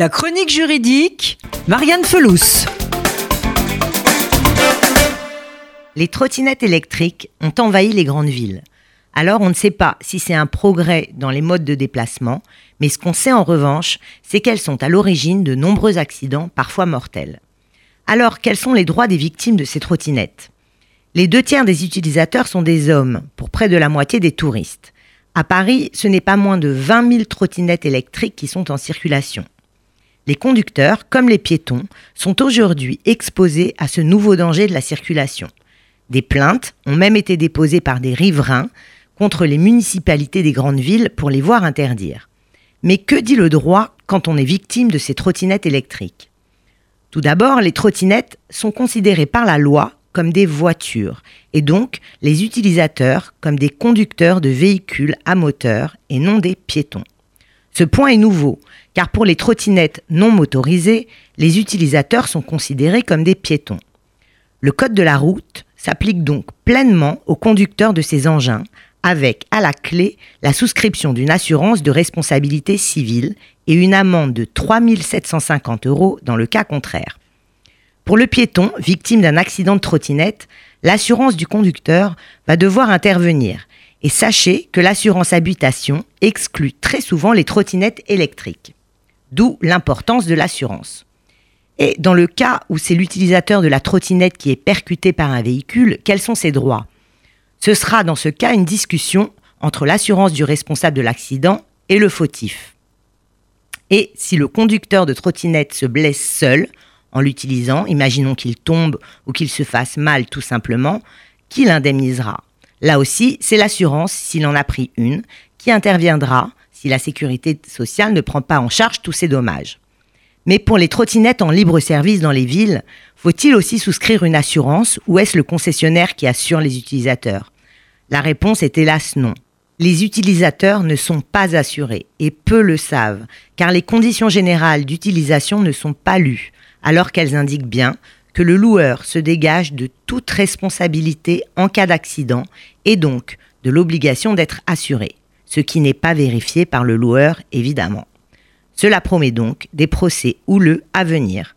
La chronique juridique, Marianne Felous. Les trottinettes électriques ont envahi les grandes villes. Alors on ne sait pas si c'est un progrès dans les modes de déplacement, mais ce qu'on sait en revanche, c'est qu'elles sont à l'origine de nombreux accidents, parfois mortels. Alors quels sont les droits des victimes de ces trottinettes? Les deux tiers des utilisateurs sont des hommes, pour près de la moitié des touristes. À Paris, ce n'est pas moins de 20 000 trottinettes électriques qui sont en circulation. Les conducteurs, comme les piétons, sont aujourd'hui exposés à ce nouveau danger de la circulation. Des plaintes ont même été déposées par des riverains contre les municipalités des grandes villes pour les voir interdire. Mais que dit le droit quand on est victime de ces trottinettes électriques? Tout d'abord, les trottinettes sont considérées par la loi comme des voitures et donc les utilisateurs comme des conducteurs de véhicules à moteur et non des piétons. Ce point est nouveau, car pour les trottinettes non motorisées, les utilisateurs sont considérés comme des piétons. Le code de la route s'applique donc pleinement aux conducteurs de ces engins, avec à la clé la souscription d'une assurance de responsabilité civile et une amende de 3 750 euros dans le cas contraire. Pour le piéton, victime d'un accident de trottinette, l'assurance du conducteur va devoir intervenir et sachez que l'assurance habitation exclut très souvent les trottinettes électriques. D'où l'importance de l'assurance. Et dans le cas où c'est l'utilisateur de la trottinette qui est percuté par un véhicule, quels sont ses droits? Ce sera dans ce cas une discussion entre l'assurance du responsable de l'accident et le fautif. Et si le conducteur de trottinette se blesse seul en l'utilisant, imaginons qu'il tombe ou qu'il se fasse mal tout simplement, qui l'indemnisera Là aussi, c'est l'assurance, s'il en a pris une, qui interviendra si la sécurité sociale ne prend pas en charge tous ces dommages. Mais pour les trottinettes en libre service dans les villes, faut-il aussi souscrire une assurance ou est-ce le concessionnaire qui assure les utilisateurs? La réponse est hélas non. Les utilisateurs ne sont pas assurés et peu le savent, car les conditions générales d'utilisation ne sont pas lues, alors qu'elles indiquent bien que le loueur se dégage de toute responsabilité en cas d'accident et donc de l'obligation d'être assuré, ce qui n'est pas vérifié par le loueur évidemment. Cela promet donc des procès houleux à venir.